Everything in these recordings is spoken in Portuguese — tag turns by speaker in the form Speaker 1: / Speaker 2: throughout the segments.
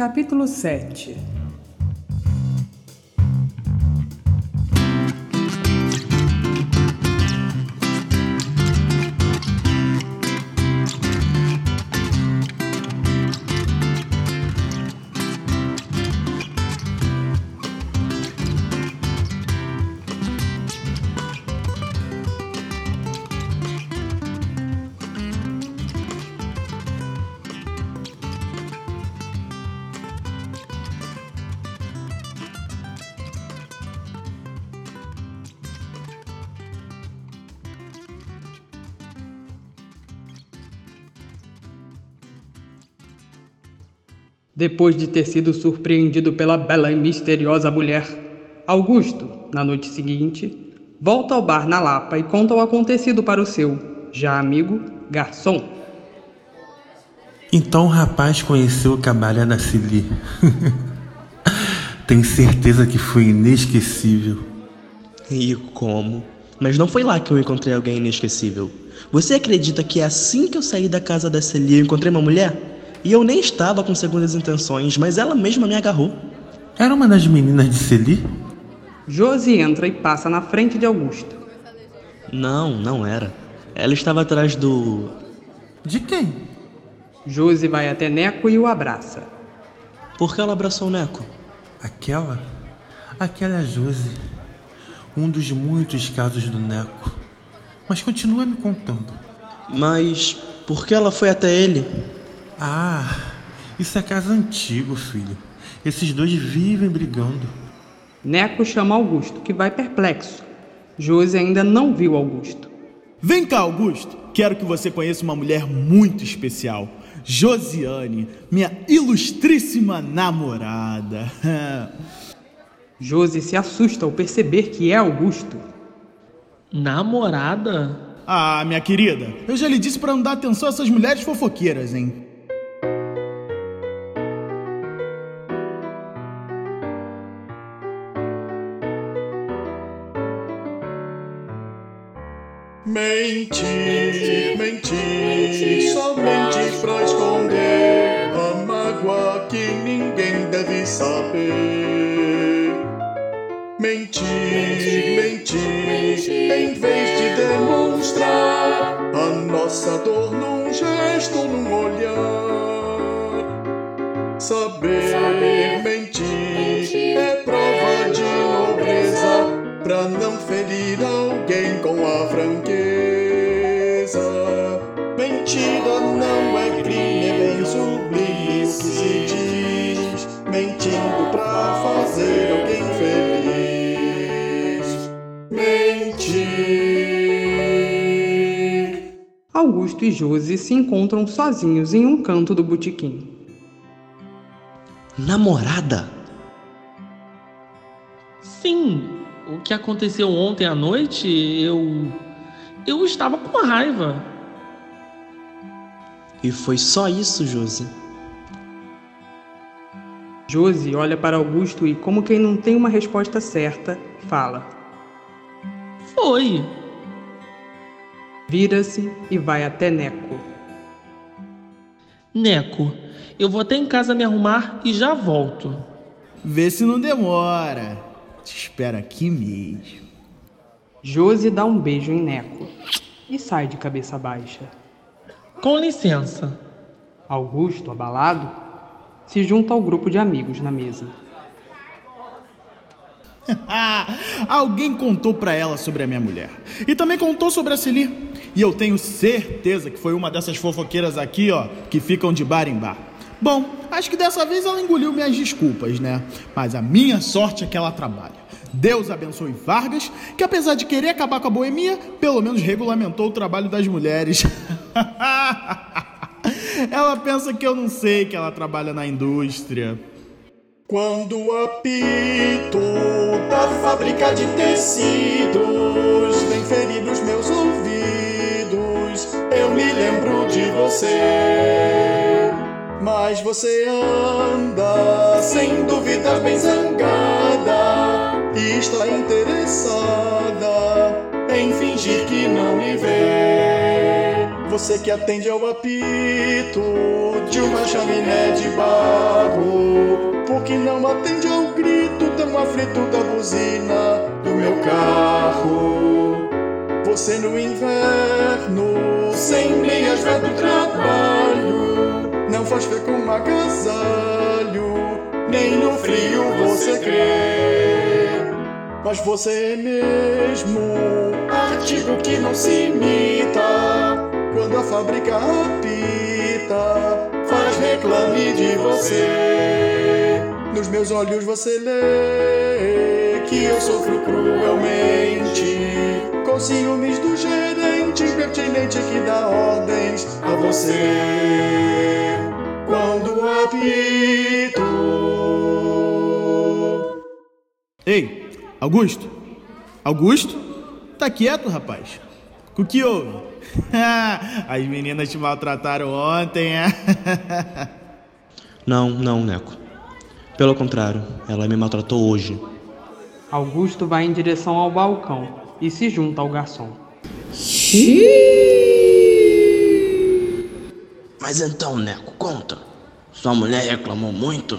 Speaker 1: Capítulo 7 Depois de ter sido surpreendido pela bela e misteriosa mulher, Augusto, na noite seguinte, volta ao bar na Lapa e conta o acontecido para o seu, já amigo, garçom.
Speaker 2: Então o rapaz conheceu o cabaré da Cili. Tenho certeza que foi inesquecível.
Speaker 3: E como? Mas não foi lá que eu encontrei alguém inesquecível. Você acredita que é assim que eu saí da casa da Celia eu encontrei uma mulher? E eu nem estava com segundas intenções, mas ela mesma me agarrou.
Speaker 2: Era uma das meninas de Celi?
Speaker 1: Josi entra e passa na frente de Augusto.
Speaker 3: Não, não era. Ela estava atrás do.
Speaker 2: De quem?
Speaker 1: Josi vai até Neco e o abraça.
Speaker 3: Por que ela abraçou o Neco?
Speaker 2: Aquela? Aquela é a Josi. Um dos muitos casos do Neco. Mas continua me contando.
Speaker 3: Mas por que ela foi até ele?
Speaker 2: Ah, isso é casa antigo, filho. Esses dois vivem brigando.
Speaker 1: Neco chama Augusto, que vai perplexo. Josi ainda não viu Augusto.
Speaker 4: Vem cá, Augusto. Quero que você conheça uma mulher muito especial. Josiane, minha ilustríssima namorada.
Speaker 1: Josi se assusta ao perceber que é Augusto.
Speaker 5: Namorada?
Speaker 4: Ah, minha querida, eu já lhe disse para não dar atenção a essas mulheres fofoqueiras, hein?
Speaker 6: Mentir, mentir, somente pra esconder a mágoa que ninguém deve saber. Mentir, mentir, em vez de demonstrar a nossa dor Mentir.
Speaker 1: Augusto e Josi se encontram sozinhos em um canto do botequim.
Speaker 3: Namorada?
Speaker 5: Sim. O que aconteceu ontem à noite, eu. Eu estava com raiva.
Speaker 3: E foi só isso, Josi?
Speaker 1: Josi olha para Augusto e, como quem não tem uma resposta certa, fala.
Speaker 5: Foi.
Speaker 1: Vira-se e vai até Neco.
Speaker 5: Neco, eu vou até em casa me arrumar e já volto.
Speaker 4: Vê se não demora. Te espero aqui mesmo.
Speaker 1: Josi dá um beijo em Neco e sai de cabeça baixa.
Speaker 5: Com licença.
Speaker 1: Augusto, abalado, se junta ao grupo de amigos na mesa.
Speaker 4: Alguém contou pra ela sobre a minha mulher. E também contou sobre a Celi. E eu tenho certeza que foi uma dessas fofoqueiras aqui, ó, que ficam de bar em bar. Bom, acho que dessa vez ela engoliu minhas desculpas, né? Mas a minha sorte é que ela trabalha. Deus abençoe Vargas, que apesar de querer acabar com a boemia, pelo menos regulamentou o trabalho das mulheres. ela pensa que eu não sei que ela trabalha na indústria.
Speaker 6: Quando o apito da fábrica de tecidos vem ferir os meus ouvidos, eu me lembro de você. Mas você anda, sem dúvida, bem zangada e está interessada em fingir que não me vê. Você que atende ao apito de uma chaminé de barro atende ao grito tão aflito da buzina do meu carro. Você no inverno, sem meias vai do trabalho, não faz fé com um agasalho, nem no frio você crê. Mas você é mesmo artigo que não se imita quando a fábrica apita, faz reclame de você. Nos meus olhos você lê que eu sofro cruelmente, com ciúmes do gerente impertinente que dá ordens a você. Quando apito.
Speaker 4: Ei, Augusto? Augusto? Tá quieto, rapaz? O que houve? As meninas te maltrataram ontem, é?
Speaker 3: Não, não, Neco. Pelo contrário, ela me maltratou hoje.
Speaker 1: Augusto vai em direção ao balcão e se junta ao garçom.
Speaker 3: Mas então, Neco, conta. Sua mulher reclamou muito?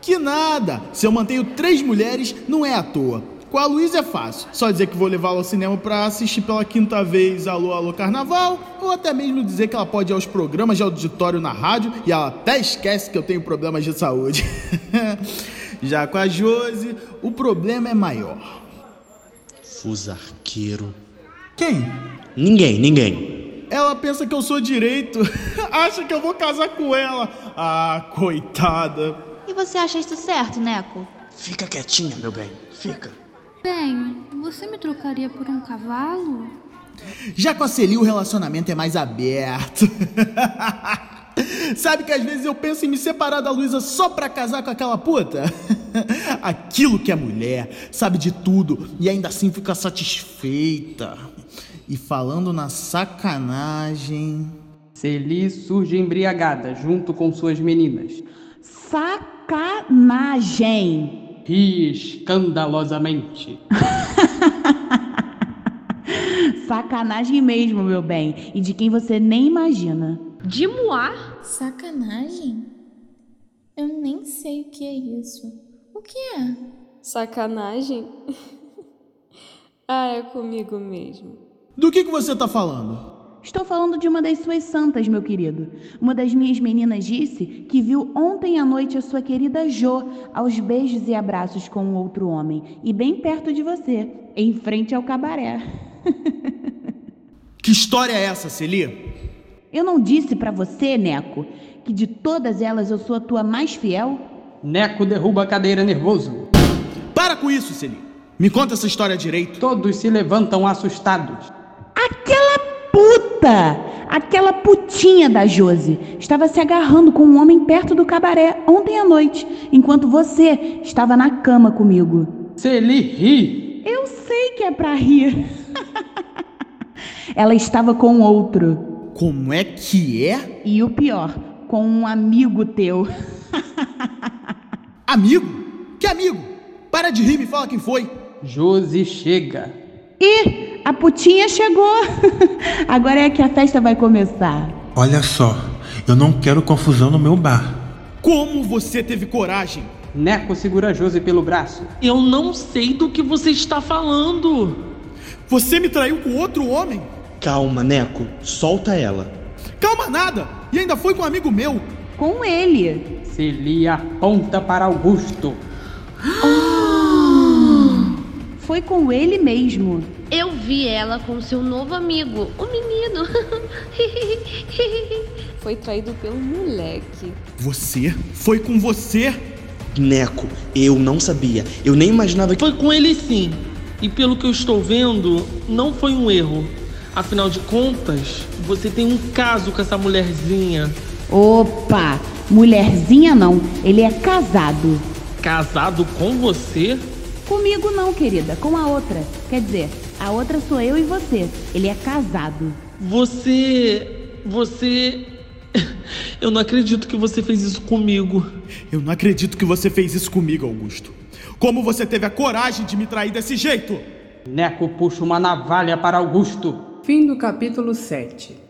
Speaker 4: Que nada! Se eu mantenho três mulheres, não é à toa. Com a Luísa é fácil. Só dizer que vou levá-la ao cinema pra assistir pela quinta vez Alô Alô Carnaval, ou até mesmo dizer que ela pode ir aos programas de auditório na rádio e ela até esquece que eu tenho problemas de saúde. Já com a Josi, o problema é maior.
Speaker 3: Fusarqueiro.
Speaker 4: Quem?
Speaker 3: Ninguém, ninguém.
Speaker 4: Ela pensa que eu sou direito. Acha que eu vou casar com ela. Ah, coitada.
Speaker 7: E você acha isso certo, Neco?
Speaker 3: Fica quietinha, meu bem. Fica.
Speaker 8: Bem, você me trocaria por um cavalo?
Speaker 4: Já com a Celi o relacionamento é mais aberto. Sabe que às vezes eu penso em me separar da Luísa só pra casar com aquela puta? Aquilo que é mulher, sabe de tudo e ainda assim fica satisfeita. E falando na sacanagem.
Speaker 1: Celi surge embriagada junto com suas meninas.
Speaker 9: Sacanagem!
Speaker 1: Ri escandalosamente.
Speaker 9: Sacanagem mesmo, meu bem, e de quem você nem imagina.
Speaker 10: De moar?
Speaker 11: Sacanagem? Eu nem sei o que é isso. O que é?
Speaker 10: Sacanagem? ah, é comigo mesmo.
Speaker 4: Do que, que você tá falando?
Speaker 9: Estou falando de uma das suas santas, meu querido. Uma das minhas meninas disse que viu ontem à noite a sua querida Jo aos beijos e abraços com um outro homem, e bem perto de você, em frente ao cabaré.
Speaker 4: Que história é essa, Celi?
Speaker 9: Eu não disse pra você, Neco, que de todas elas eu sou a tua mais fiel?
Speaker 1: Neco derruba a cadeira nervoso.
Speaker 4: Para com isso, Celi. Me conta essa história direito.
Speaker 1: Todos se levantam assustados.
Speaker 9: Aquela puta! Aquela putinha da Josi estava se agarrando com um homem perto do cabaré ontem à noite, enquanto você estava na cama comigo.
Speaker 1: Celi ri.
Speaker 9: Eu sei que é pra rir. Ela estava com outro.
Speaker 4: Como é que é?
Speaker 9: E o pior, com um amigo teu.
Speaker 4: Amigo? Que amigo? Para de rir, me fala quem foi.
Speaker 1: Josi chega.
Speaker 9: Ih, a putinha chegou. Agora é que a festa vai começar.
Speaker 2: Olha só, eu não quero confusão no meu bar.
Speaker 4: Como você teve coragem?
Speaker 1: Neco segura Josi pelo braço.
Speaker 5: Eu não sei do que você está falando.
Speaker 4: Você me traiu com outro homem?
Speaker 3: Calma, Neco. Solta ela.
Speaker 4: Calma nada! E ainda foi com um amigo meu.
Speaker 9: Com ele.
Speaker 1: Celi aponta para Augusto.
Speaker 9: Foi com ele mesmo.
Speaker 10: Eu vi ela com seu novo amigo, o menino. Foi traído pelo moleque.
Speaker 4: Você? Foi com você?
Speaker 3: Neco, eu não sabia. Eu nem imaginava que.
Speaker 5: Foi com ele sim. E pelo que eu estou vendo, não foi um erro. Afinal de contas, você tem um caso com essa mulherzinha.
Speaker 9: Opa! Mulherzinha não, ele é casado.
Speaker 5: Casado com você?
Speaker 9: Comigo não, querida, com a outra. Quer dizer, a outra sou eu e você. Ele é casado.
Speaker 5: Você. Você. Eu não acredito que você fez isso comigo.
Speaker 4: Eu não acredito que você fez isso comigo, Augusto. Como você teve a coragem de me trair desse jeito?
Speaker 1: Neco puxa uma navalha para Augusto.
Speaker 12: Fim do capítulo 7